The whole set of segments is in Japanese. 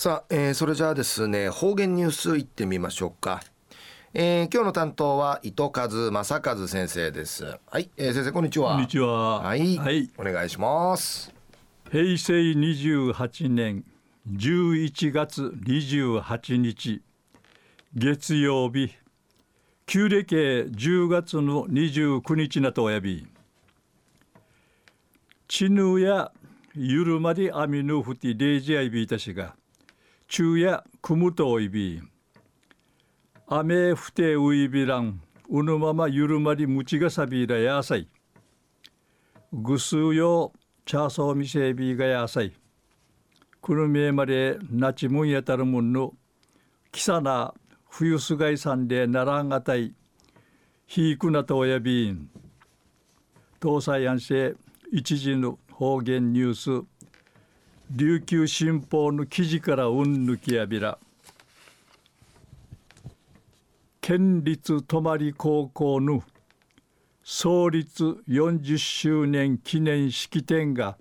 さあ、えー、それじゃあですね方言ニュースいってみましょうか、えー、今日の担当は糸数正和先生です。はい、えー、先生こんにちは。こんにちは。はい、はい、お願いします。平成28年11月28日月曜日旧暦10月の29日なとおやびちぬやゆるまりあみぬふてレイジアイビーたしが昼夜組むといび雨降てういびらんうぬままゆるまりむちがさびらやさいぐすうよチャーソーみせびがやさいくるめまでなちむんやたるもんのきさな冬すがいさんでならんがたいひいくなとおやびん東西安市一時の方言ニュース琉球新報の記事からうんぬきやびら。県立泊高校の創立40周年記念式典が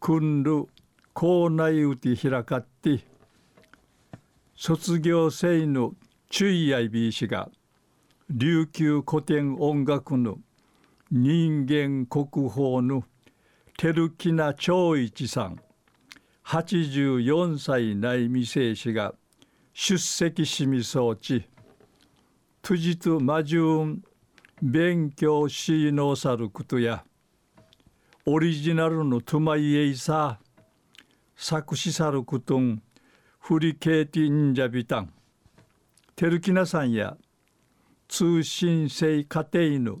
訓る校内うて開かって卒業生の注意やいびいしが琉球古典音楽の人間国宝の照木名長一さん84歳内未成氏が出席しみそうち。とじとまじゅん勉強しのさることや。オリジナルのトゥマイエイサ作詞さることんフリケーティンジャビタンテルキナさんや通信制家庭の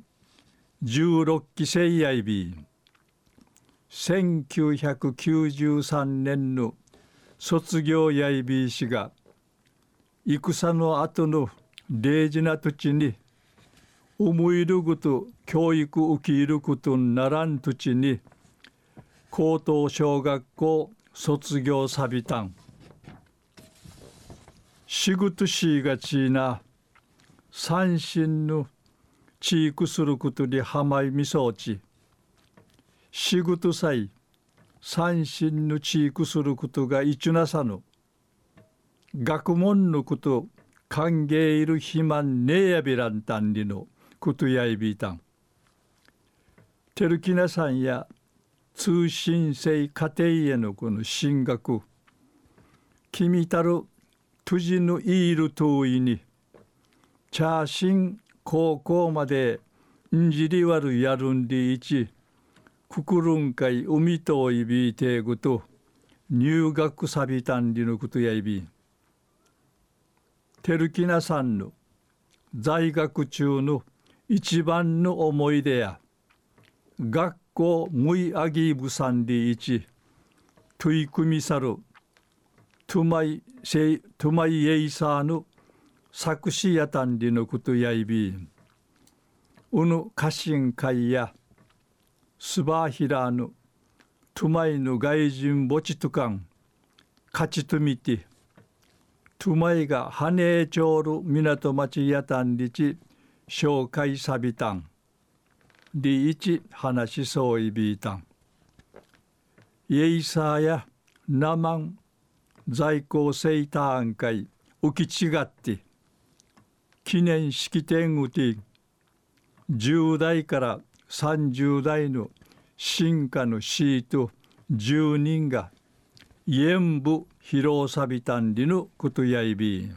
16期生やいびん1993年の卒業やいびいしが戦の後の礼儀な土地に思いること教育受け入ることならん土地に高等小学校卒業さびたん仕事しがちな三振の地域することにはまいみそうち。仕事さえ三振の地域することがいちなさぬ学問のこと歓迎いる肥満ねえやびらんたんりのことやいびいたん。てるきなさんや通信制家庭へのこの進学。君たるとじのいる遠いにチャーシン高校までんじりわるやるんでいち。くくるんかい海といびてぐと入学さびたんりのことやいびてるきなさんの在学中の一番の思い出や学校むいあぎぶさんりいち取り組みさるトゥマイセイトゥマイエイサーの作詞やたんりのことやいびうぬ家臣会やスバーヒラーヌトゥマイヌ外人墓地とかん勝ちとみてトゥマイが羽根町る港町やたんりち紹介さびたんりいち話しそういびいたんイエイサーやナマン在校生ターン会浮き違って記念式典うて10代から30代の進化のシート10人が演武披露さびたんりのことやいび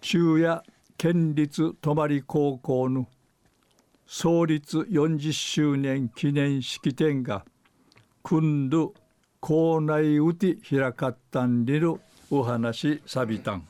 中夜県立泊高校の創立40周年記念式典が今度校内うて開かったんりのお話さびたん。